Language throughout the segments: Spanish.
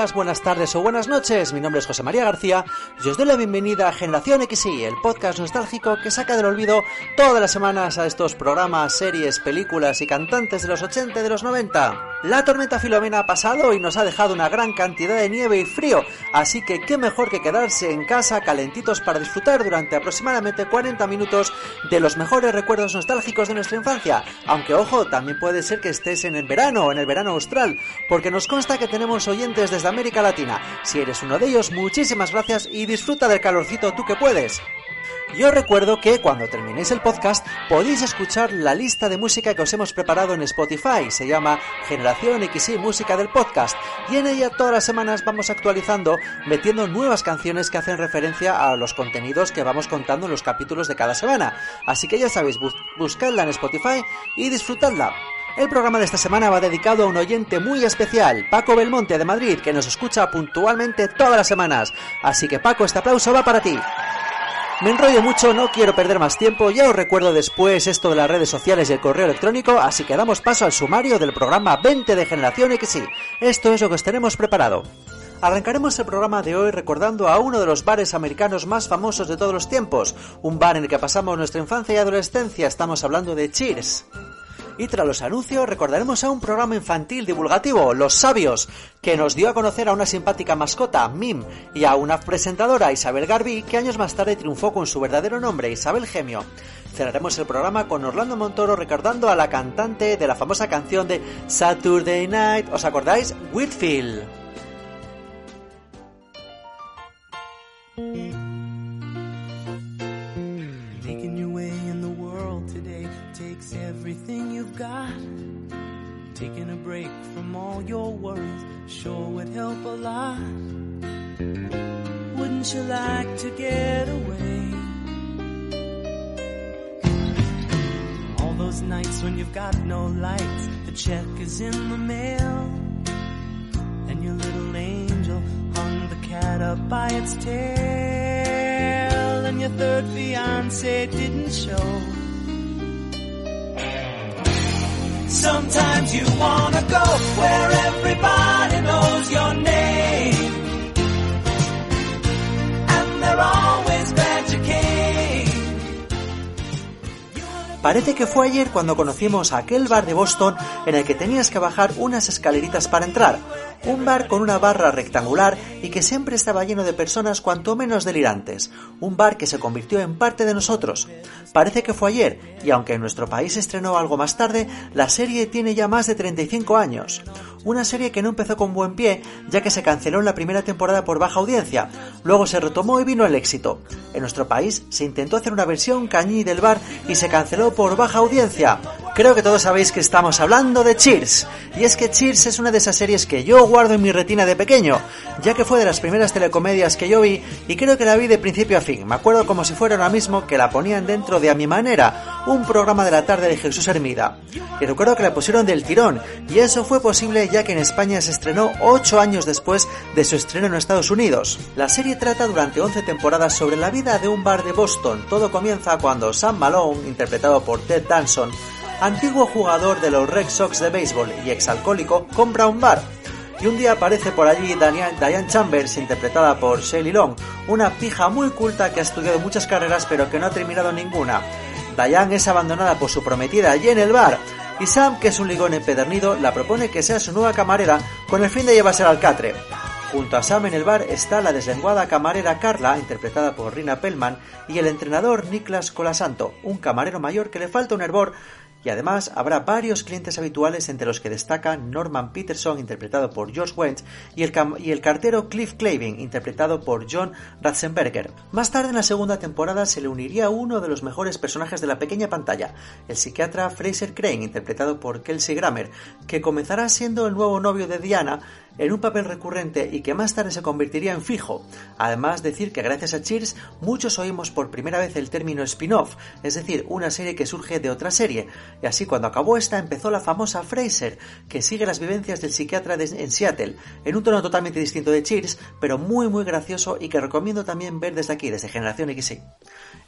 Días, buenas tardes o buenas noches. Mi nombre es José María García y os doy la bienvenida a Generación XY, el podcast nostálgico que saca del olvido todas las semanas a estos programas, series, películas y cantantes de los 80 y de los 90. La tormenta Filomena ha pasado y nos ha dejado una gran cantidad de nieve y frío, así que qué mejor que quedarse en casa calentitos para disfrutar durante aproximadamente 40 minutos de los mejores recuerdos nostálgicos de nuestra infancia. Aunque ojo, también puede ser que estés en el verano o en el verano austral, porque nos consta que tenemos oyentes desde América Latina. Si eres uno de ellos, muchísimas gracias y disfruta del calorcito tú que puedes. Yo recuerdo que cuando terminéis el podcast podéis escuchar la lista de música que os hemos preparado en Spotify. Se llama Generación XY Música del Podcast. Y en ella todas las semanas vamos actualizando, metiendo nuevas canciones que hacen referencia a los contenidos que vamos contando en los capítulos de cada semana. Así que ya sabéis, buscadla en Spotify y disfrutadla. El programa de esta semana va dedicado a un oyente muy especial, Paco Belmonte de Madrid, que nos escucha puntualmente todas las semanas. Así que Paco, este aplauso va para ti. Me enrollo mucho, no quiero perder más tiempo, ya os recuerdo después esto de las redes sociales y el correo electrónico, así que damos paso al sumario del programa 20 de Generación XY. Esto es lo que os tenemos preparado. Arrancaremos el programa de hoy recordando a uno de los bares americanos más famosos de todos los tiempos, un bar en el que pasamos nuestra infancia y adolescencia, estamos hablando de Cheers. Y tras los anuncios recordaremos a un programa infantil divulgativo, Los Sabios, que nos dio a conocer a una simpática mascota, Mim, y a una presentadora, Isabel Garbi, que años más tarde triunfó con su verdadero nombre, Isabel Gemio. Cerraremos el programa con Orlando Montoro recordando a la cantante de la famosa canción de Saturday Night, ¿os acordáis? Whitfield. Your worries sure would help a lot. Wouldn't you like to get away? All those nights when you've got no lights, the check is in the mail. And your little angel hung the cat up by its tail. And your third fiance didn't show. Sometimes you wanna go where everybody knows your name. And they're always glad you came. Parece que fue ayer cuando conocimos aquel bar de Boston en el que tenías que bajar unas escaleritas para entrar un bar con una barra rectangular y que siempre estaba lleno de personas cuanto menos delirantes, un bar que se convirtió en parte de nosotros. Parece que fue ayer, y aunque en nuestro país se estrenó algo más tarde, la serie tiene ya más de 35 años. Una serie que no empezó con buen pie, ya que se canceló en la primera temporada por baja audiencia, luego se retomó y vino el éxito. En nuestro país se intentó hacer una versión cañí del bar y se canceló por baja audiencia. Creo que todos sabéis que estamos hablando de Cheers, y es que Cheers es una de esas series que yo guardo en mi retina de pequeño, ya que fue de las primeras telecomedias que yo vi y creo que la vi de principio a fin. Me acuerdo como si fuera ahora mismo que la ponían dentro de A Mi Manera, un programa de la tarde de Jesús Hermida. Y recuerdo que la pusieron del tirón, y eso fue posible ya que en España se estrenó 8 años después de su estreno en Estados Unidos. La serie trata durante 11 temporadas sobre la vida de un bar de Boston. Todo comienza cuando Sam Malone, interpretado por Ted Danson, antiguo jugador de los Red Sox de béisbol y exalcohólico, compra un bar y un día aparece por allí Diane Chambers, interpretada por Shelley Long, una pija muy culta que ha estudiado muchas carreras pero que no ha terminado ninguna. Diane es abandonada por su prometida allí en el bar, y Sam, que es un ligón empedernido, la propone que sea su nueva camarera con el fin de llevarse al catre. Junto a Sam en el bar está la deslenguada camarera Carla, interpretada por Rina Pellman, y el entrenador Niklas Colasanto, un camarero mayor que le falta un hervor y además habrá varios clientes habituales entre los que destacan Norman Peterson, interpretado por George Wendt, y el, y el cartero Cliff Clavin, interpretado por John Ratzenberger. Más tarde en la segunda temporada se le uniría uno de los mejores personajes de la pequeña pantalla, el psiquiatra Fraser Crane, interpretado por Kelsey Grammer, que comenzará siendo el nuevo novio de Diana en un papel recurrente y que más tarde se convertiría en fijo. Además, decir que gracias a Cheers muchos oímos por primera vez el término spin-off, es decir, una serie que surge de otra serie. Y así cuando acabó esta empezó la famosa Fraser, que sigue las vivencias del psiquiatra en Seattle, en un tono totalmente distinto de Cheers, pero muy muy gracioso y que recomiendo también ver desde aquí, desde Generación XY.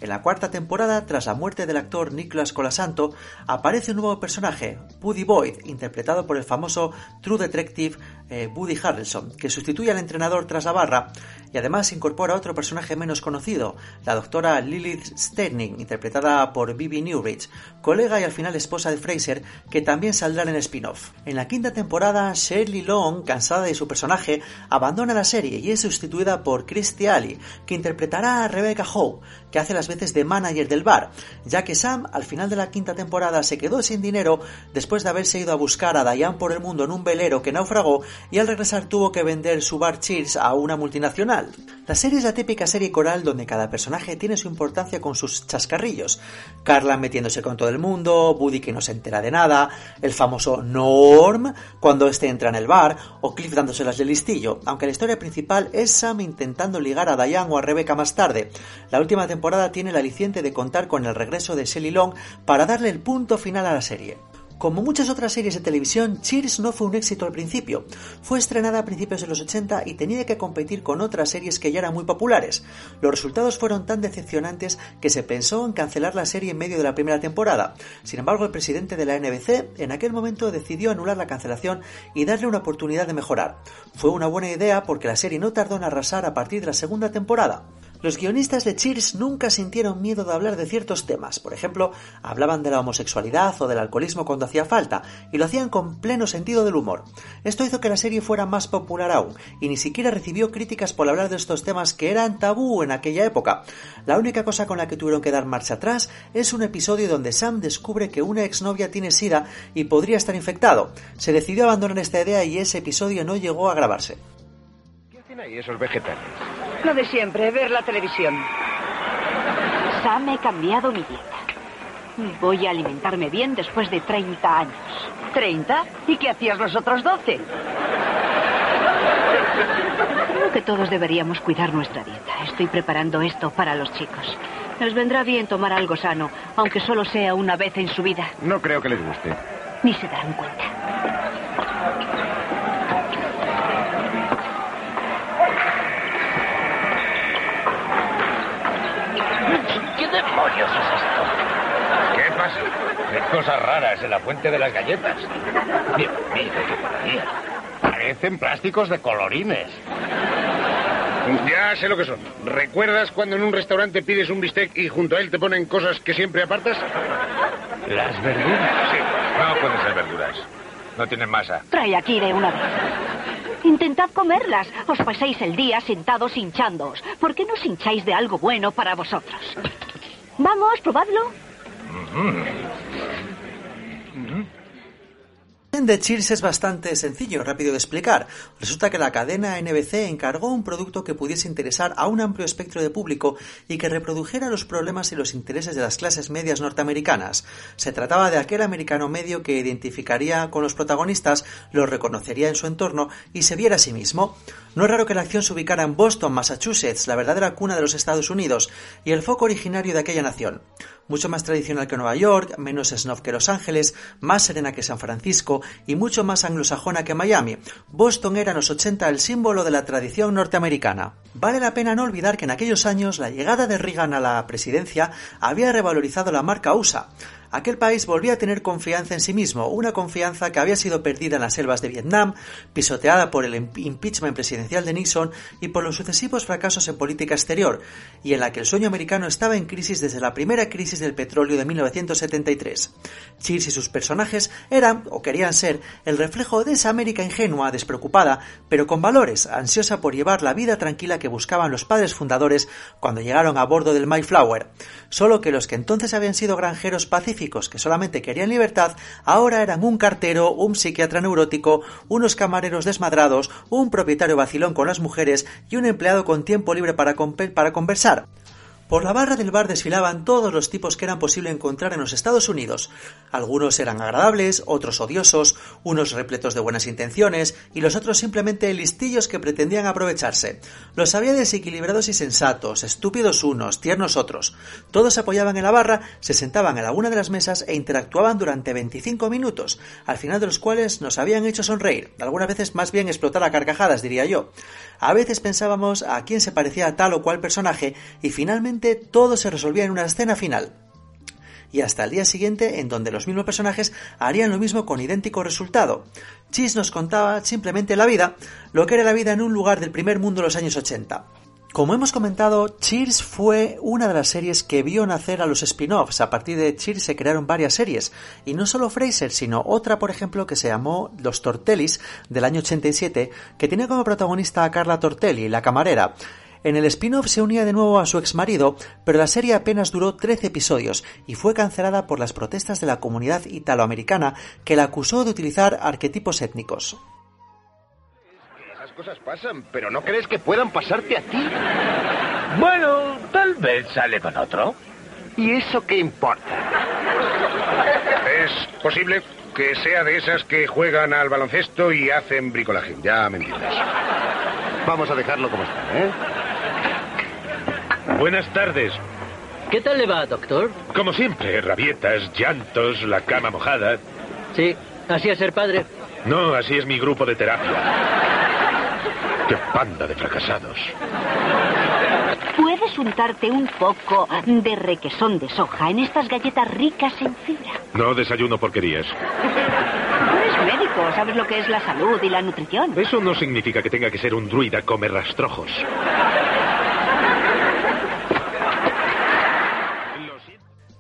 En la cuarta temporada, tras la muerte del actor Nicholas Colasanto, aparece un nuevo personaje, Buddy Boyd, interpretado por el famoso True Detective eh, Woody Harrelson, que sustituye al entrenador tras la barra y además incorpora otro personaje menos conocido, la doctora Lilith Sterning, interpretada por Bibi Newridge, colega y al final esposa de Fraser, que también saldrá en spin-off. En la quinta temporada, Shirley Long, cansada de su personaje, abandona la serie y es sustituida por Christy Alley, que interpretará a Rebecca Howe, que hace las veces de manager del bar, ya que Sam al final de la quinta temporada se quedó sin dinero después de haberse ido a buscar a Diane por el mundo en un velero que naufragó y al regresar tuvo que vender su bar Cheers a una multinacional. La serie es la típica serie coral donde cada personaje tiene su importancia con sus chascarrillos. Carla metiéndose con todo el mundo, Buddy que no se entera de nada, el famoso Norm cuando este entra en el bar, o Cliff dándoselas de listillo, aunque la historia principal es Sam intentando ligar a Diane o a Rebecca más tarde. La última temporada tiene el aliciente de contar con el regreso de Shelley Long para darle el punto final a la serie. Como muchas otras series de televisión, Cheers no fue un éxito al principio. Fue estrenada a principios de los 80 y tenía que competir con otras series que ya eran muy populares. Los resultados fueron tan decepcionantes que se pensó en cancelar la serie en medio de la primera temporada. Sin embargo, el presidente de la NBC en aquel momento decidió anular la cancelación y darle una oportunidad de mejorar. Fue una buena idea porque la serie no tardó en arrasar a partir de la segunda temporada. Los guionistas de Cheers nunca sintieron miedo de hablar de ciertos temas. Por ejemplo, hablaban de la homosexualidad o del alcoholismo cuando hacía falta, y lo hacían con pleno sentido del humor. Esto hizo que la serie fuera más popular aún, y ni siquiera recibió críticas por hablar de estos temas que eran tabú en aquella época. La única cosa con la que tuvieron que dar marcha atrás es un episodio donde Sam descubre que una exnovia tiene sida y podría estar infectado. Se decidió abandonar esta idea y ese episodio no llegó a grabarse. ¿Qué hacen ahí esos vegetales? Lo de siempre, ver la televisión. Sam, he cambiado mi dieta. Voy a alimentarme bien después de 30 años. ¿30? ¿Y qué hacías los otros 12? Creo que todos deberíamos cuidar nuestra dieta. Estoy preparando esto para los chicos. Les vendrá bien tomar algo sano, aunque solo sea una vez en su vida. No creo que les guste. Ni se darán cuenta. Demonios es esto? ¿Qué pasa? Hay cosas raras en la fuente de las galletas. Dios mío, qué. Parecen plásticos de colorines. Ya sé lo que son. ¿Recuerdas cuando en un restaurante pides un bistec y junto a él te ponen cosas que siempre apartas? ¿Las verduras? Sí, no pueden ser verduras. No tienen masa. Trae aquí de una vez. Intentad comerlas. Os paséis el día sentados hinchándoos. ¿Por qué no os hincháis de algo bueno para vosotros? Vamos, probadlo. De Cheers es bastante sencillo, rápido de explicar. Resulta que la cadena NBC encargó un producto que pudiese interesar a un amplio espectro de público y que reprodujera los problemas y los intereses de las clases medias norteamericanas. Se trataba de aquel americano medio que identificaría con los protagonistas, los reconocería en su entorno y se viera a sí mismo. No es raro que la acción se ubicara en Boston, Massachusetts, la verdadera cuna de los Estados Unidos, y el foco originario de aquella nación. Mucho más tradicional que Nueva York, menos snob que Los Ángeles, más serena que San Francisco y mucho más anglosajona que Miami. Boston era en los 80 el símbolo de la tradición norteamericana. Vale la pena no olvidar que en aquellos años la llegada de Reagan a la presidencia había revalorizado la marca USA. Aquel país volvía a tener confianza en sí mismo, una confianza que había sido perdida en las selvas de Vietnam, pisoteada por el impeachment presidencial de Nixon y por los sucesivos fracasos en política exterior, y en la que el sueño americano estaba en crisis desde la primera crisis del petróleo de 1973. Cheers y sus personajes eran, o querían ser, el reflejo de esa América ingenua, despreocupada, pero con valores, ansiosa por llevar la vida tranquila que buscaban los padres fundadores cuando llegaron a bordo del Mayflower. Solo que los que entonces habían sido granjeros pacíficos que solamente querían libertad, ahora eran un cartero, un psiquiatra neurótico, unos camareros desmadrados, un propietario vacilón con las mujeres y un empleado con tiempo libre para, para conversar. Por la barra del bar desfilaban todos los tipos que eran posible encontrar en los Estados Unidos. Algunos eran agradables, otros odiosos, unos repletos de buenas intenciones y los otros simplemente listillos que pretendían aprovecharse. Los había desequilibrados y sensatos, estúpidos unos, tiernos otros. Todos se apoyaban en la barra, se sentaban en alguna de las mesas e interactuaban durante 25 minutos, al final de los cuales nos habían hecho sonreír, algunas veces más bien explotar a carcajadas, diría yo. A veces pensábamos a quién se parecía a tal o cual personaje y finalmente todo se resolvía en una escena final. y hasta el día siguiente en donde los mismos personajes harían lo mismo con idéntico resultado. Cheers nos contaba simplemente la vida, lo que era la vida en un lugar del primer mundo de los años 80. Como hemos comentado, Cheers fue una de las series que vio nacer a los spin-offs. A partir de Cheers se crearon varias series, y no solo Fraser, sino otra, por ejemplo, que se llamó Los Tortellis del año 87, que tenía como protagonista a Carla Tortelli, la camarera. En el spin-off se unía de nuevo a su exmarido, pero la serie apenas duró 13 episodios y fue cancelada por las protestas de la comunidad italoamericana que la acusó de utilizar arquetipos étnicos cosas pasan, pero ¿no crees que puedan pasarte a ti? Bueno, tal vez sale con otro. ¿Y eso qué importa? Es posible que sea de esas que juegan al baloncesto y hacen bricolaje. Ya me entiendes. Vamos a dejarlo como está, ¿eh? Buenas tardes. ¿Qué tal le va, doctor? Como siempre, rabietas, llantos, la cama mojada. Sí, así es ser padre. No, así es mi grupo de terapia. ¡Qué panda de fracasados! Puedes untarte un poco de requesón de soja en estas galletas ricas en fibra. No desayuno porquerías. Tú eres médico, sabes lo que es la salud y la nutrición. Eso no significa que tenga que ser un druida come rastrojos.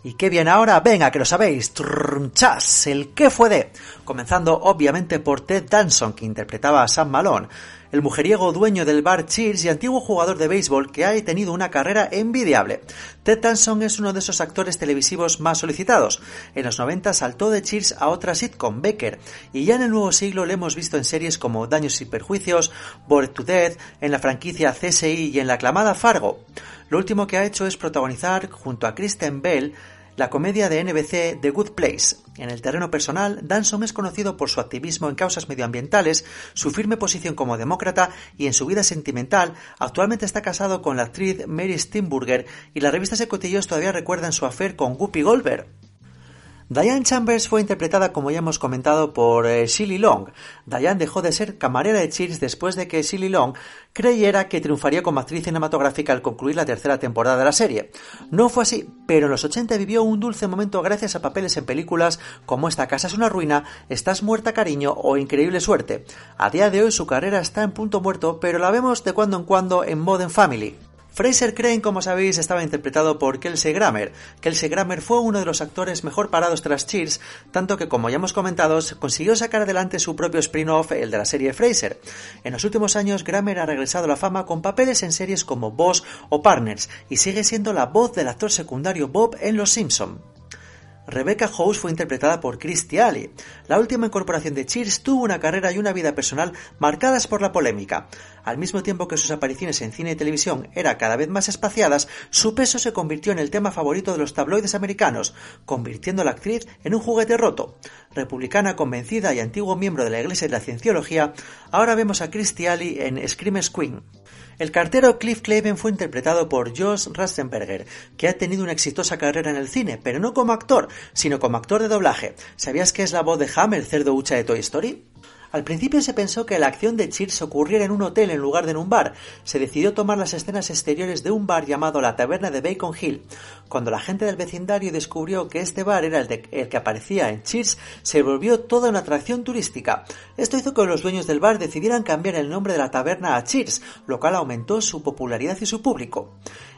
Y qué bien ahora, venga, que lo sabéis, trunchas, el qué fue de, comenzando obviamente por Ted Danson, que interpretaba a Sam Malone, el mujeriego dueño del bar Cheers y antiguo jugador de béisbol que ha tenido una carrera envidiable. Ted Danson es uno de esos actores televisivos más solicitados. En los 90 saltó de Cheers a otra sitcom, Becker, y ya en el nuevo siglo le hemos visto en series como Daños y Perjuicios, Bored to Death, en la franquicia CSI y en la aclamada Fargo. Lo último que ha hecho es protagonizar, junto a Kristen Bell, la comedia de NBC The Good Place. En el terreno personal, Danson es conocido por su activismo en causas medioambientales, su firme posición como demócrata y en su vida sentimental. Actualmente está casado con la actriz Mary Steenburgen y las revistas de cotillos todavía recuerdan su afer con Guppy Goldberg. Diane Chambers fue interpretada, como ya hemos comentado, por eh, Long. Diane dejó de ser camarera de Cheers después de que Shilly Long creyera que triunfaría como actriz cinematográfica al concluir la tercera temporada de la serie. No fue así, pero en los 80 vivió un dulce momento gracias a papeles en películas como Esta casa es una ruina, Estás muerta cariño o Increíble suerte. A día de hoy su carrera está en punto muerto, pero la vemos de cuando en cuando en Modern Family. Fraser Crane, como sabéis, estaba interpretado por Kelsey Grammer. Kelsey Grammer fue uno de los actores mejor parados tras Cheers, tanto que, como ya hemos comentado, consiguió sacar adelante su propio spin-off, el de la serie Fraser. En los últimos años, Grammer ha regresado a la fama con papeles en series como Boss o Partners, y sigue siendo la voz del actor secundario Bob en Los Simpson. Rebecca House fue interpretada por Christy Alley. La última incorporación de Cheers tuvo una carrera y una vida personal marcadas por la polémica. Al mismo tiempo que sus apariciones en cine y televisión eran cada vez más espaciadas, su peso se convirtió en el tema favorito de los tabloides americanos, convirtiendo a la actriz en un juguete roto. Republicana convencida y antiguo miembro de la Iglesia de la Cienciología, ahora vemos a Christy Alley en Screamer's Queen. El cartero Cliff Claven fue interpretado por Josh Rastenberger, que ha tenido una exitosa carrera en el cine, pero no como actor, sino como actor de doblaje. ¿Sabías que es la voz de Ham, el cerdo hucha de Toy Story? Al principio se pensó que la acción de Cheers ocurriera en un hotel en lugar de en un bar. Se decidió tomar las escenas exteriores de un bar llamado la Taberna de Bacon Hill. Cuando la gente del vecindario descubrió que este bar era el, que aparecía en Cheers, se volvió toda una atracción turística. Esto hizo que los dueños del bar decidieran cambiar el nombre de la taberna a Cheers, lo cual aumentó su popularidad y su público.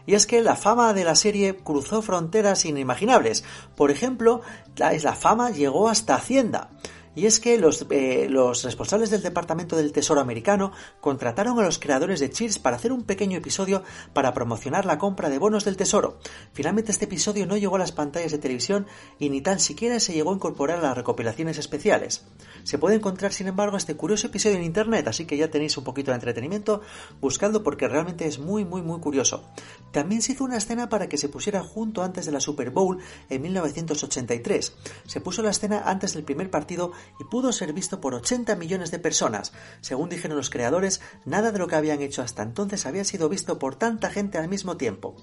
Y es que la fama de la serie cruzó fronteras inimaginables. Por ejemplo, la, la fama llegó hasta Hacienda. Y es que los, eh, los, responsables del Departamento del Tesoro americano contrataron a los creadores de Cheers para hacer un pequeño episodio para promocionar la compra de bonos del Tesoro. Finalmente este episodio no llegó a las pantallas de televisión y ni tan siquiera se llegó a incorporar a las recopilaciones especiales. Se puede encontrar, sin embargo, este curioso episodio en internet, así que ya tenéis un poquito de entretenimiento buscando porque realmente es muy, muy, muy curioso. También se hizo una escena para que se pusiera junto antes de la Super Bowl en 1983. Se puso la escena antes del primer partido y pudo ser visto por 80 millones de personas. Según dijeron los creadores, nada de lo que habían hecho hasta entonces había sido visto por tanta gente al mismo tiempo.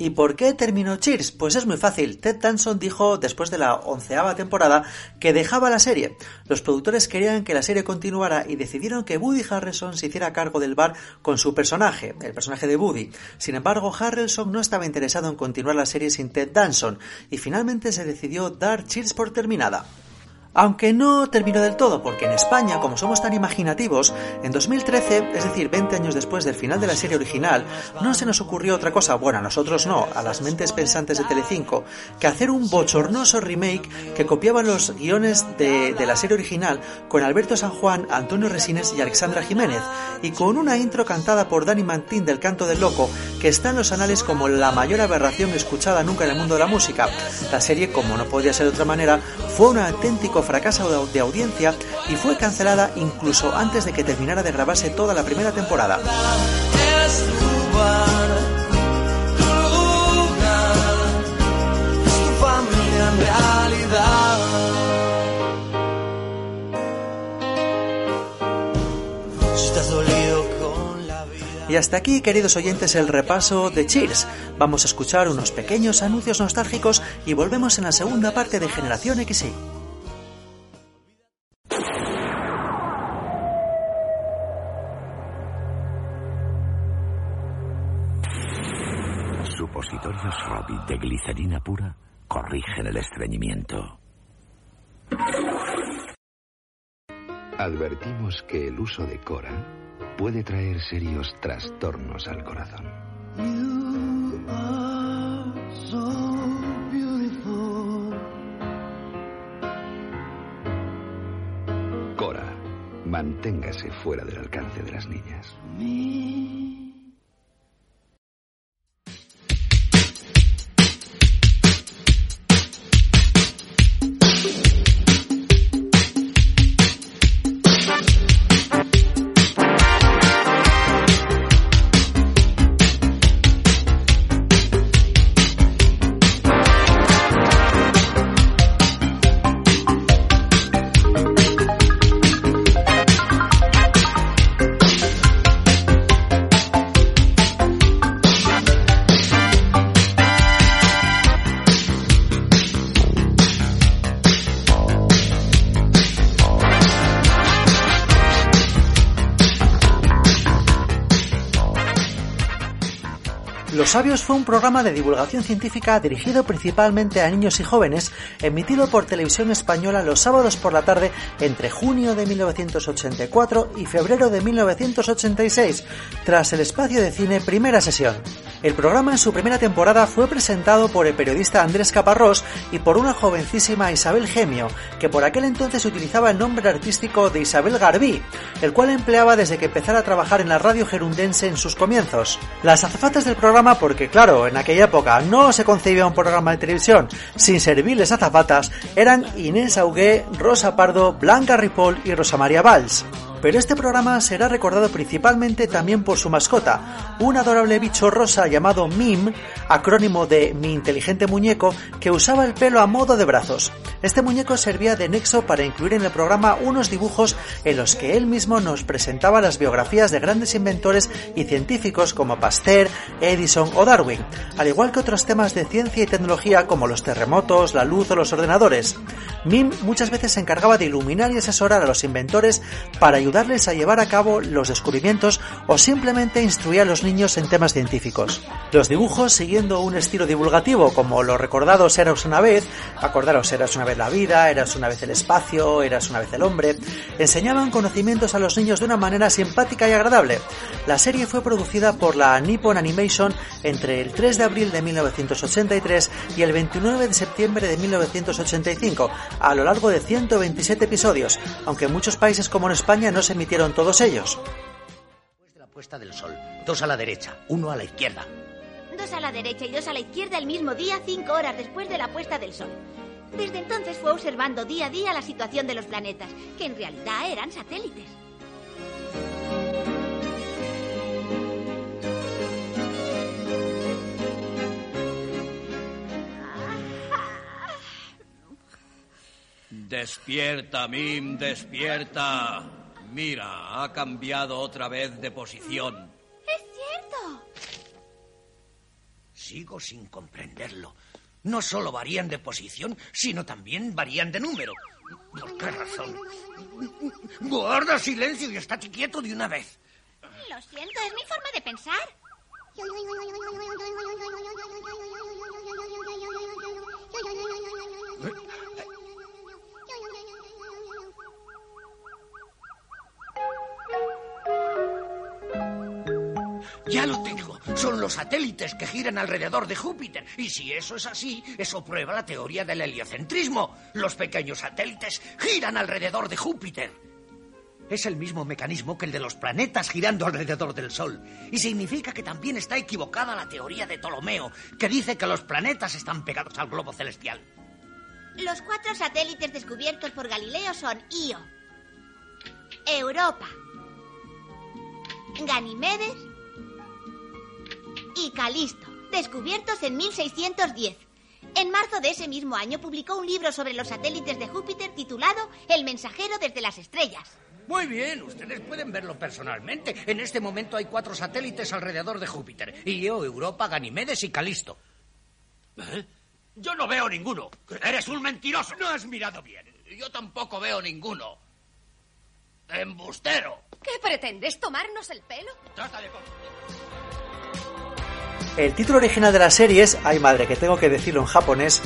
¿Y por qué terminó Cheers? Pues es muy fácil. Ted Danson dijo después de la onceava temporada que dejaba la serie. Los productores querían que la serie continuara y decidieron que Woody Harrelson se hiciera cargo del bar con su personaje, el personaje de Woody. Sin embargo, Harrelson no estaba interesado en continuar la serie sin Ted Danson y finalmente se decidió dar Cheers por terminada. Aunque no terminó del todo, porque en España, como somos tan imaginativos, en 2013, es decir, 20 años después del final de la serie original, no se nos ocurrió otra cosa, bueno, a nosotros no, a las mentes pensantes de Telecinco, que hacer un bochornoso remake que copiaba los guiones de, de la serie original con Alberto San Juan, Antonio Resines y Alexandra Jiménez, y con una intro cantada por Dani Mantín del Canto del Loco, que está en los anales como la mayor aberración escuchada nunca en el mundo de la música. La serie, como no podía ser de otra manera, fue un auténtico fracaso de audiencia y fue cancelada incluso antes de que terminara de grabarse toda la primera temporada. Y hasta aquí, queridos oyentes, el repaso de Cheers. Vamos a escuchar unos pequeños anuncios nostálgicos y volvemos en la segunda parte de Generación XY. Supositorios Robbie de glicerina pura corrigen el estreñimiento. Advertimos que el uso de Cora puede traer serios trastornos al corazón. Cora, manténgase fuera del alcance de las niñas. Sabios fue un programa de divulgación científica dirigido principalmente a niños y jóvenes, emitido por televisión española los sábados por la tarde entre junio de 1984 y febrero de 1986, tras el espacio de cine Primera Sesión. El programa en su primera temporada fue presentado por el periodista Andrés Caparrós y por una jovencísima Isabel Gemio, que por aquel entonces utilizaba el nombre artístico de Isabel Garbí, el cual empleaba desde que empezara a trabajar en la radio gerundense en sus comienzos. Las azafatas del programa porque claro, en aquella época no se concebía un programa de televisión sin serviles azafatas, eran Inés Augué, Rosa Pardo, Blanca Ripoll y Rosa María Valls. Pero este programa será recordado principalmente también por su mascota, un adorable bicho rosa llamado Mim, acrónimo de Mi inteligente muñeco, que usaba el pelo a modo de brazos. Este muñeco servía de nexo para incluir en el programa unos dibujos en los que él mismo nos presentaba las biografías de grandes inventores y científicos como Pasteur, Edison o Darwin, al igual que otros temas de ciencia y tecnología como los terremotos, la luz o los ordenadores. Mim muchas veces se encargaba de iluminar y asesorar a los inventores para ayudarles a llevar a cabo los descubrimientos o simplemente instruir a los niños en temas científicos. Los dibujos, siguiendo un estilo divulgativo como los recordados Eras una vez, acordaros Eras una vez la vida, Eras una vez el espacio, Eras una vez el hombre, enseñaban conocimientos a los niños de una manera simpática y agradable. La serie fue producida por la Nippon Animation entre el 3 de abril de 1983 y el 29 de septiembre de 1985, a lo largo de 127 episodios, aunque en muchos países como en España no se emitieron todos ellos. Después de la puesta del sol, dos a la derecha, uno a la izquierda. Dos a la derecha y dos a la izquierda el mismo día, cinco horas después de la puesta del sol. Desde entonces fue observando día a día la situación de los planetas, que en realidad eran satélites. Despierta, Mim, despierta. Mira, ha cambiado otra vez de posición. ¡Es cierto! Sigo sin comprenderlo. No solo varían de posición, sino también varían de número. ¿Por qué razón? Guarda silencio y estate quieto de una vez. Lo siento, es mi forma de pensar. Ya lo tengo. Son los satélites que giran alrededor de Júpiter. Y si eso es así, eso prueba la teoría del heliocentrismo. Los pequeños satélites giran alrededor de Júpiter. Es el mismo mecanismo que el de los planetas girando alrededor del Sol. Y significa que también está equivocada la teoría de Ptolomeo, que dice que los planetas están pegados al globo celestial. Los cuatro satélites descubiertos por Galileo son Io, Europa, Ganimedes y Calisto, descubiertos en 1610. En marzo de ese mismo año publicó un libro sobre los satélites de Júpiter titulado El mensajero desde las estrellas. Muy bien, ustedes pueden verlo personalmente. En este momento hay cuatro satélites alrededor de Júpiter. Io, Europa, Ganimedes y Calisto. ¿Eh? Yo no veo ninguno. Eres un mentiroso. No has mirado bien. Yo tampoco veo ninguno. Embustero. ¿Qué pretendes? ¿Tomarnos el pelo? Trata de... El título original de la serie es, ay madre, que tengo que decirlo en japonés,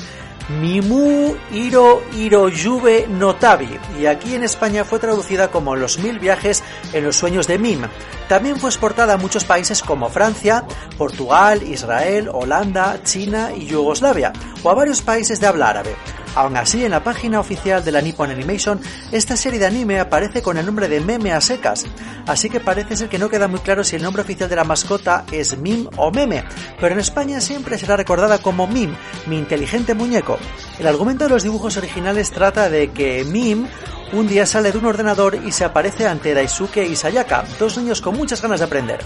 Mimu Hiro Hiroyube Notabi, y aquí en España fue traducida como Los mil viajes en los sueños de Mim. También fue exportada a muchos países como Francia, Portugal, Israel, Holanda, China y Yugoslavia, o a varios países de habla árabe. Aún así, en la página oficial de la Nippon Animation, esta serie de anime aparece con el nombre de Meme a secas, así que parece ser que no queda muy claro si el nombre oficial de la mascota es Mim o Meme, pero en España siempre será recordada como Mim, mi inteligente muñeco. El argumento de los dibujos originales trata de que Mim un día sale de un ordenador y se aparece ante Daisuke y Sayaka, dos niños con muchas ganas de aprender.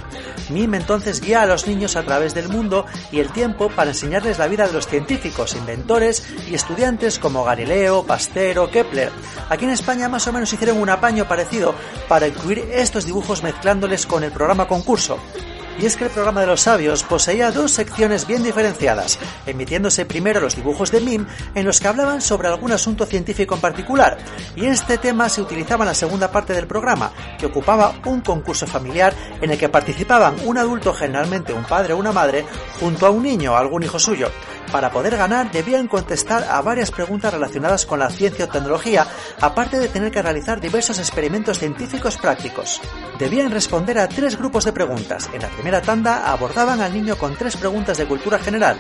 Mim entonces guía a los niños a través del mundo y el tiempo para enseñarles la vida de los científicos, inventores y estudiantes como Galileo, Pasteur o Kepler. Aquí en España más o menos hicieron un apaño parecido para incluir estos dibujos mezclándoles con el programa concurso y es que el programa de los sabios poseía dos secciones bien diferenciadas, emitiéndose primero los dibujos de Mim en los que hablaban sobre algún asunto científico en particular, y este tema se utilizaba en la segunda parte del programa, que ocupaba un concurso familiar en el que participaban un adulto, generalmente un padre o una madre, junto a un niño o algún hijo suyo. Para poder ganar debían contestar a varias preguntas relacionadas con la ciencia o tecnología, aparte de tener que realizar diversos experimentos científicos prácticos. Debían responder a tres grupos de preguntas. En la primera tanda abordaban al niño con tres preguntas de cultura general.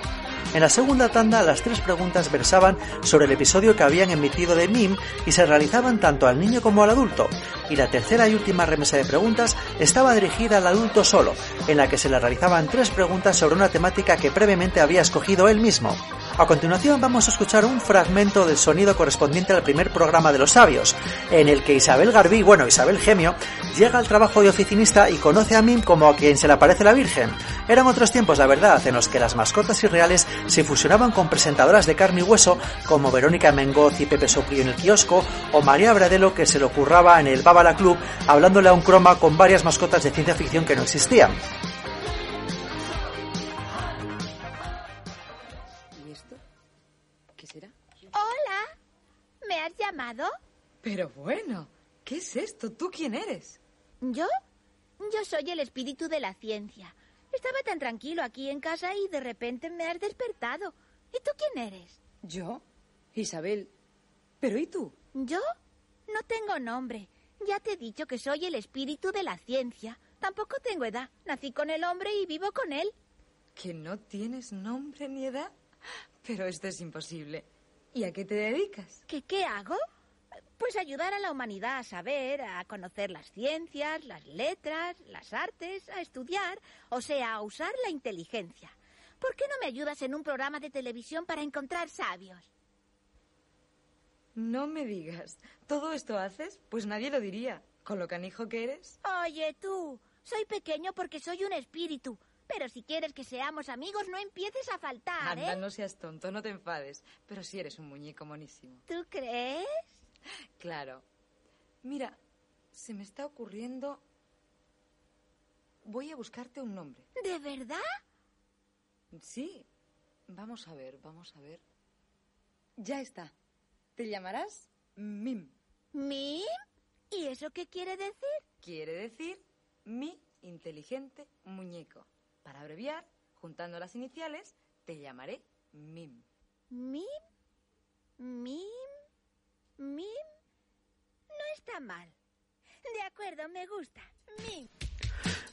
En la segunda tanda, las tres preguntas versaban sobre el episodio que habían emitido de MIM y se realizaban tanto al niño como al adulto. Y la tercera y última remesa de preguntas estaba dirigida al adulto solo, en la que se le realizaban tres preguntas sobre una temática que previamente había escogido él mismo. A continuación vamos a escuchar un fragmento del sonido correspondiente al primer programa de los sabios, en el que Isabel Garbí, bueno, Isabel Gemio, llega al trabajo de oficinista y conoce a Mim como a quien se le aparece la Virgen. Eran otros tiempos, la verdad, en los que las mascotas irreales se fusionaban con presentadoras de carne y hueso como Verónica Mengoz y Pepe Soprillo en el kiosco o María Bradelo que se lo curraba en el Bábala Club hablándole a un croma con varias mascotas de ciencia ficción que no existían. Llamado? Pero bueno, ¿qué es esto? ¿Tú quién eres? ¿Yo? Yo soy el espíritu de la ciencia. Estaba tan tranquilo aquí en casa y de repente me has despertado. ¿Y tú quién eres? ¿Yo? Isabel. ¿Pero y tú? ¿Yo? No tengo nombre. Ya te he dicho que soy el espíritu de la ciencia. Tampoco tengo edad. Nací con el hombre y vivo con él. ¿Que no tienes nombre ni edad? Pero esto es imposible. ¿Y a qué te dedicas? ¿Qué qué hago? Pues ayudar a la humanidad a saber, a conocer las ciencias, las letras, las artes, a estudiar, o sea, a usar la inteligencia. ¿Por qué no me ayudas en un programa de televisión para encontrar sabios? No me digas. ¿Todo esto haces? Pues nadie lo diría. Con lo canijo que eres. Oye, tú, soy pequeño porque soy un espíritu. Pero si quieres que seamos amigos, no empieces a faltar, Anda, ¿eh? no seas tonto, no te enfades. Pero sí eres un muñeco monísimo. ¿Tú crees? Claro. Mira, se me está ocurriendo... Voy a buscarte un nombre. ¿De verdad? Sí. Vamos a ver, vamos a ver. Ya está. Te llamarás Mim. ¿Mim? ¿Y eso qué quiere decir? Quiere decir mi inteligente muñeco. Para abreviar, juntando las iniciales, te llamaré Mim. ¿Mim? ¿Mim? ¿Mim? No está mal. De acuerdo, me gusta. Mim.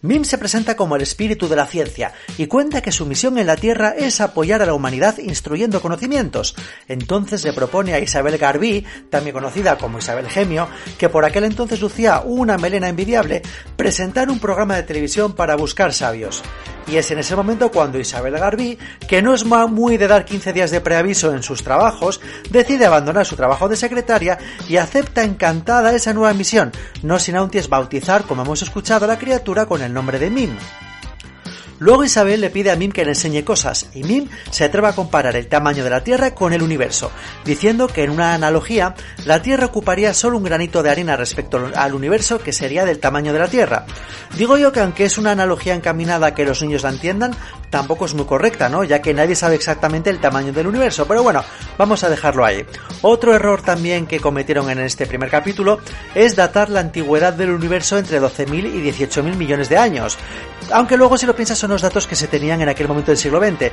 Mim se presenta como el espíritu de la ciencia y cuenta que su misión en la Tierra es apoyar a la humanidad instruyendo conocimientos. Entonces le propone a Isabel Garbí, también conocida como Isabel Gemio, que por aquel entonces lucía una melena envidiable, presentar un programa de televisión para buscar sabios. Y es en ese momento cuando Isabel Garbí, que no es muy de dar 15 días de preaviso en sus trabajos, decide abandonar su trabajo de secretaria y acepta encantada esa nueva misión, no sin antes bautizar, como hemos escuchado, a la criatura con el nombre de Mim. Luego Isabel le pide a Mim que le enseñe cosas y Mim se atreve a comparar el tamaño de la Tierra con el universo, diciendo que en una analogía la Tierra ocuparía solo un granito de arena respecto al universo que sería del tamaño de la Tierra. Digo yo que aunque es una analogía encaminada a que los niños la entiendan, tampoco es muy correcta, ¿no? Ya que nadie sabe exactamente el tamaño del universo, pero bueno, vamos a dejarlo ahí. Otro error también que cometieron en este primer capítulo es datar la antigüedad del universo entre 12.000 y 18.000 millones de años. Aunque luego si lo piensas son los datos que se tenían en aquel momento del siglo XX.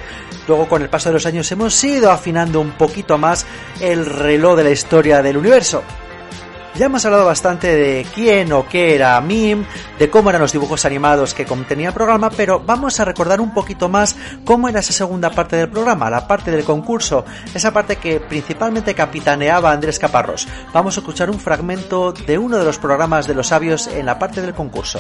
Luego con el paso de los años hemos ido afinando un poquito más el reloj de la historia del universo. Ya hemos hablado bastante de quién o qué era MIM, de cómo eran los dibujos animados que contenía el programa, pero vamos a recordar un poquito más cómo era esa segunda parte del programa, la parte del concurso, esa parte que principalmente capitaneaba Andrés Caparrós. Vamos a escuchar un fragmento de uno de los programas de los sabios en la parte del concurso.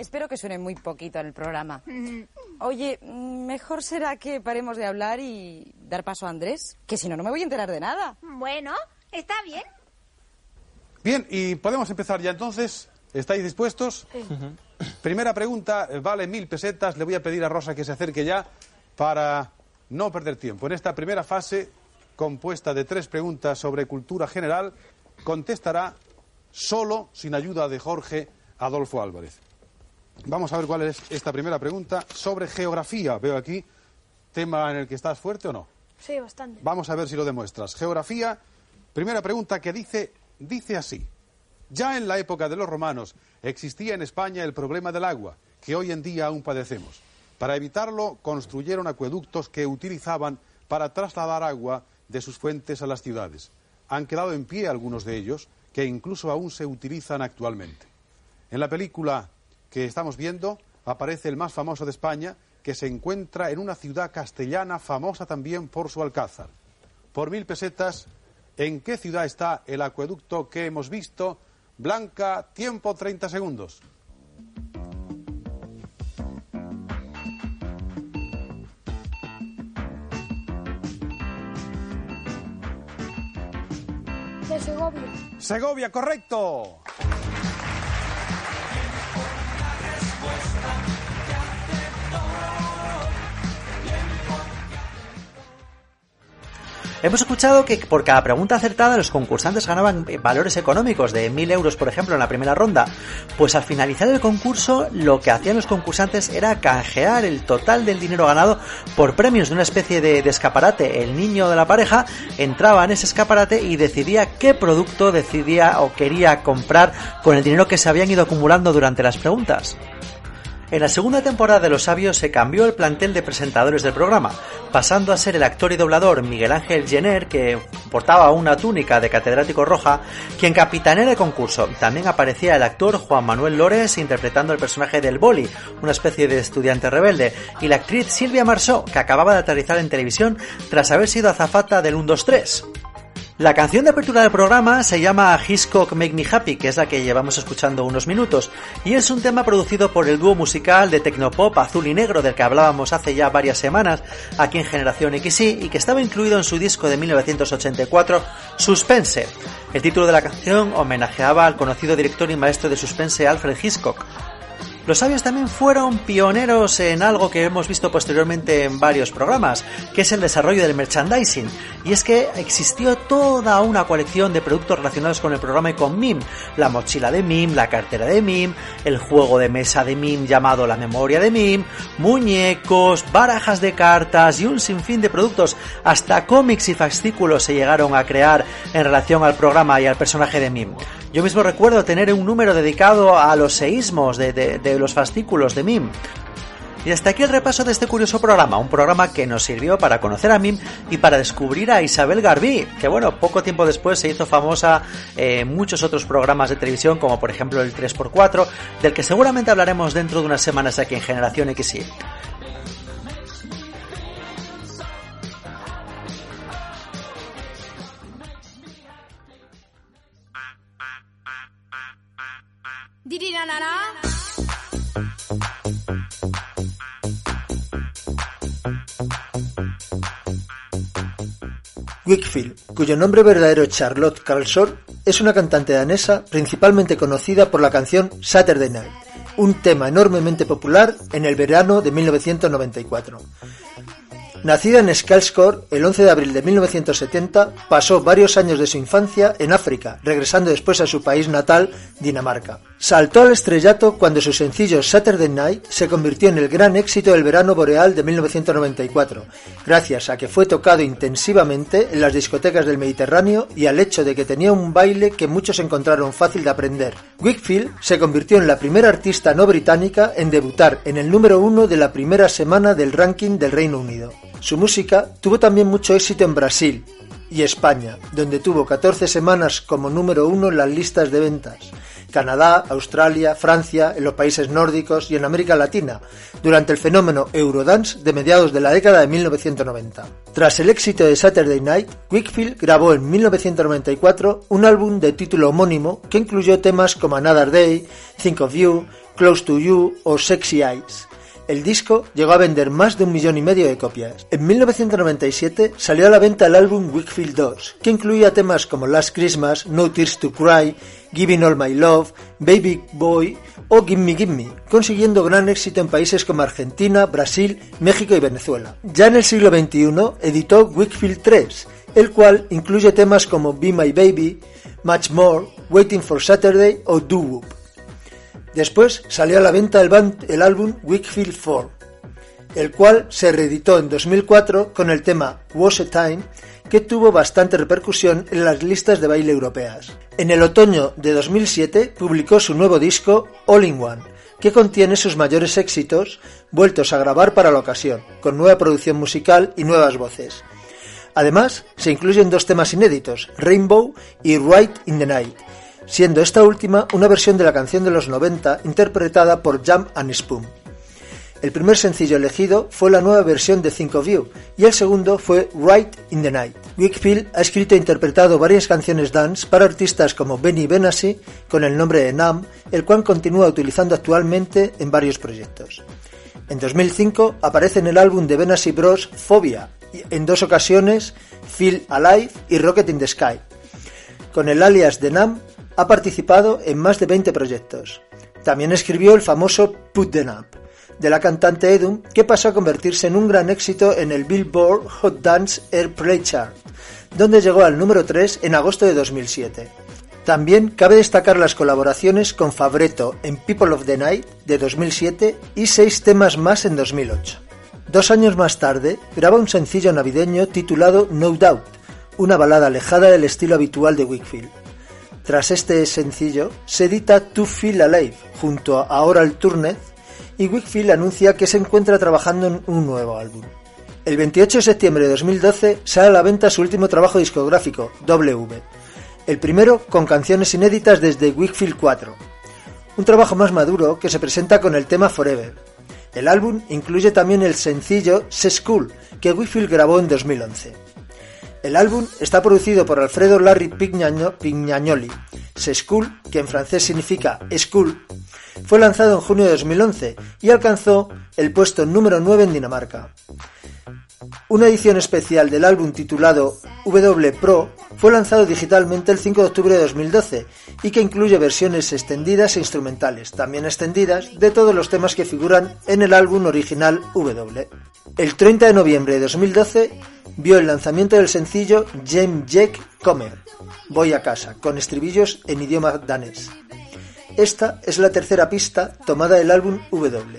Espero que suene muy poquito en el programa. Oye, mejor será que paremos de hablar y dar paso a Andrés, que si no, no me voy a enterar de nada. Bueno, está bien. Bien, y podemos empezar ya entonces. ¿Estáis dispuestos? Primera pregunta, vale mil pesetas. Le voy a pedir a Rosa que se acerque ya para no perder tiempo. En esta primera fase, compuesta de tres preguntas sobre cultura general, contestará solo, sin ayuda de Jorge Adolfo Álvarez. Vamos a ver cuál es esta primera pregunta sobre geografía. Veo aquí tema en el que estás fuerte o no. Sí, bastante. Vamos a ver si lo demuestras. Geografía, primera pregunta que dice, dice así. Ya en la época de los romanos existía en España el problema del agua, que hoy en día aún padecemos. Para evitarlo, construyeron acueductos que utilizaban para trasladar agua de sus fuentes a las ciudades. Han quedado en pie algunos de ellos, que incluso aún se utilizan actualmente. En la película que estamos viendo aparece el más famoso de España, que se encuentra en una ciudad castellana famosa también por su alcázar. Por mil pesetas, ¿en qué ciudad está el acueducto que hemos visto? Blanca, tiempo 30 segundos. De Segovia. Segovia, correcto. Hemos escuchado que por cada pregunta acertada los concursantes ganaban valores económicos de 1.000 euros, por ejemplo, en la primera ronda. Pues al finalizar el concurso, lo que hacían los concursantes era canjear el total del dinero ganado por premios de una especie de, de escaparate. El niño de la pareja entraba en ese escaparate y decidía qué producto decidía o quería comprar con el dinero que se habían ido acumulando durante las preguntas. En la segunda temporada de Los Sabios se cambió el plantel de presentadores del programa, pasando a ser el actor y doblador Miguel Ángel Jenner, que portaba una túnica de catedrático roja, quien capitaneaba el concurso. También aparecía el actor Juan Manuel Lores interpretando el personaje del Boli, una especie de estudiante rebelde, y la actriz Silvia Marsó, que acababa de aterrizar en televisión tras haber sido azafata del 1-2-3. La canción de apertura del programa se llama Hitchcock Make Me Happy, que es la que llevamos escuchando unos minutos, y es un tema producido por el dúo musical de Tecnopop Azul y Negro del que hablábamos hace ya varias semanas aquí en Generación XY y que estaba incluido en su disco de 1984 Suspense. El título de la canción homenajeaba al conocido director y maestro de suspense Alfred Hitchcock. Los sabios también fueron pioneros en algo que hemos visto posteriormente en varios programas, que es el desarrollo del merchandising. Y es que existió toda una colección de productos relacionados con el programa y con MIM. La mochila de MIM, la cartera de MIM, el juego de mesa de MIM llamado la memoria de MIM, muñecos, barajas de cartas y un sinfín de productos, hasta cómics y fascículos se llegaron a crear en relación al programa y al personaje de MIM. Yo mismo recuerdo tener un número dedicado a los seísmos de, de los fascículos de MIM. Y hasta aquí el repaso de este curioso programa, un programa que nos sirvió para conocer a Mim y para descubrir a Isabel Garbí, que bueno, poco tiempo después se hizo famosa en muchos otros programas de televisión, como por ejemplo el 3x4, del que seguramente hablaremos dentro de unas semanas aquí en Generación XY. Wickfield, cuyo nombre verdadero es Charlotte Carlson, es una cantante danesa principalmente conocida por la canción Saturday Night, un tema enormemente popular en el verano de 1994. Nacida en Skalskor el 11 de abril de 1970, pasó varios años de su infancia en África, regresando después a su país natal, Dinamarca. Saltó al estrellato cuando su sencillo Saturday Night se convirtió en el gran éxito del verano boreal de 1994, gracias a que fue tocado intensivamente en las discotecas del Mediterráneo y al hecho de que tenía un baile que muchos encontraron fácil de aprender. Wickfield se convirtió en la primera artista no británica en debutar en el número uno de la primera semana del ranking del Reino Unido. Su música tuvo también mucho éxito en Brasil y España, donde tuvo 14 semanas como número uno en las listas de ventas. Canadá, Australia, Francia, en los países nórdicos y en América Latina, durante el fenómeno Eurodance de mediados de la década de 1990. Tras el éxito de Saturday Night, Wickfield grabó en 1994 un álbum de título homónimo que incluyó temas como Another Day, Think of You, Close to You o Sexy Eyes. El disco llegó a vender más de un millón y medio de copias. En 1997 salió a la venta el álbum Wickfield 2, que incluía temas como Last Christmas, No Tears to Cry, Giving All My Love, Baby Boy o Gimme Gimme, consiguiendo gran éxito en países como Argentina, Brasil, México y Venezuela. Ya en el siglo XXI editó Wickfield 3, el cual incluye temas como Be My Baby, Much More, Waiting for Saturday o Do Whoop. Después salió a la venta el, el álbum Wickfield 4, el cual se reeditó en 2004 con el tema Was a Time, que tuvo bastante repercusión en las listas de baile europeas. En el otoño de 2007 publicó su nuevo disco All in One, que contiene sus mayores éxitos vueltos a grabar para la ocasión, con nueva producción musical y nuevas voces. Además, se incluyen dos temas inéditos, Rainbow y Right in the Night, siendo esta última una versión de la canción de los 90 interpretada por Jam and Spoon. El primer sencillo elegido fue la nueva versión de Think of You y el segundo fue Right in the Night. Wickfield ha escrito e interpretado varias canciones dance para artistas como Benny Benassi con el nombre de Nam, el cual continúa utilizando actualmente en varios proyectos. En 2005 aparece en el álbum de Benassi Bros. Phobia, en dos ocasiones Feel Alive y Rocket in the Sky. Con el alias de Nam ha participado en más de 20 proyectos. También escribió el famoso Put Them Up, de la cantante Edum, que pasó a convertirse en un gran éxito en el Billboard Hot Dance Airplay Chart, donde llegó al número 3 en agosto de 2007. También cabe destacar las colaboraciones con Fabreto en People of the Night de 2007 y seis temas más en 2008. Dos años más tarde, graba un sencillo navideño titulado No Doubt, una balada alejada del estilo habitual de Wickfield. Tras este sencillo, se edita To Feel Alive junto a Oral Turned y Wickfield anuncia que se encuentra trabajando en un nuevo álbum. El 28 de septiembre de 2012 sale a la venta su último trabajo discográfico, W, el primero con canciones inéditas desde Wickfield 4, un trabajo más maduro que se presenta con el tema Forever. El álbum incluye también el sencillo Se School, que Wickfield grabó en 2011. El álbum está producido por Alfredo Larry Pignagnoli. Se School, que en francés significa School, fue lanzado en junio de 2011 y alcanzó el puesto número 9 en Dinamarca. Una edición especial del álbum titulado W Pro fue lanzado digitalmente el 5 de octubre de 2012 y que incluye versiones extendidas e instrumentales, también extendidas, de todos los temas que figuran en el álbum original W. El 30 de noviembre de 2012 vio el lanzamiento del sencillo Jem Jack Comer, Voy a casa, con estribillos en idioma danés. Esta es la tercera pista tomada del álbum W.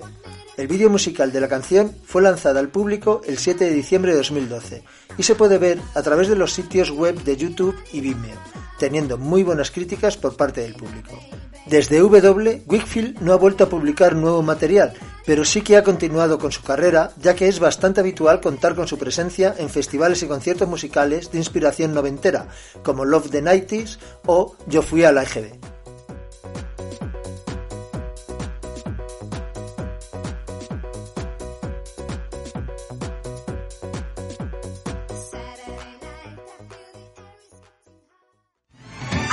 El vídeo musical de la canción fue lanzada al público el 7 de diciembre de 2012 y se puede ver a través de los sitios web de YouTube y Vimeo, teniendo muy buenas críticas por parte del público. Desde W, Wickfield no ha vuelto a publicar nuevo material, pero sí que ha continuado con su carrera, ya que es bastante habitual contar con su presencia en festivales y conciertos musicales de inspiración noventera, como Love the Nighties o Yo fui a la EGB.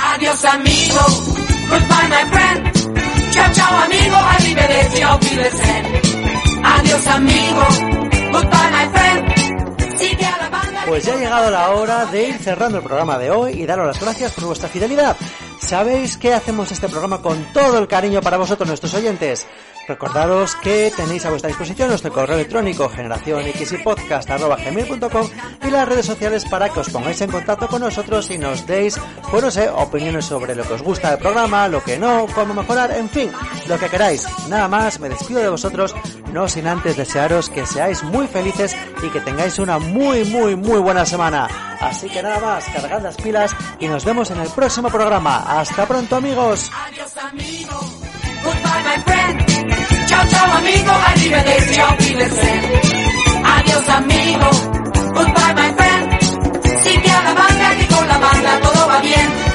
Adiós amigo, goodbye my friend. Chao chao amigo, arrivederci, auf Wiedersehen. Adiós amigo, goodbye my friend. Sigue a la banda. Pues ya ha llegado la hora de ir cerrando el programa de hoy y daros las gracias por vuestra fidelidad. Sabéis que hacemos este programa con todo el cariño para vosotros, nuestros oyentes. Recordaros que tenéis a vuestra disposición nuestro correo electrónico generación gmail.com y las redes sociales para que os pongáis en contacto con nosotros y nos deis, pues no sé, opiniones sobre lo que os gusta del programa, lo que no, cómo mejorar, en fin, lo que queráis. Nada más, me despido de vosotros, no sin antes desearos que seáis muy felices y que tengáis una muy, muy, muy buena semana. Así que nada más, cargad las pilas y nos vemos en el próximo programa. Hasta pronto amigos. Adiós amigo. Goodbye my friend. Chao chao amigo. Arrivederci, auf Wiedersehen. Adiós amigo. Goodbye my friend. Sigue a la banda que con la banda todo va bien.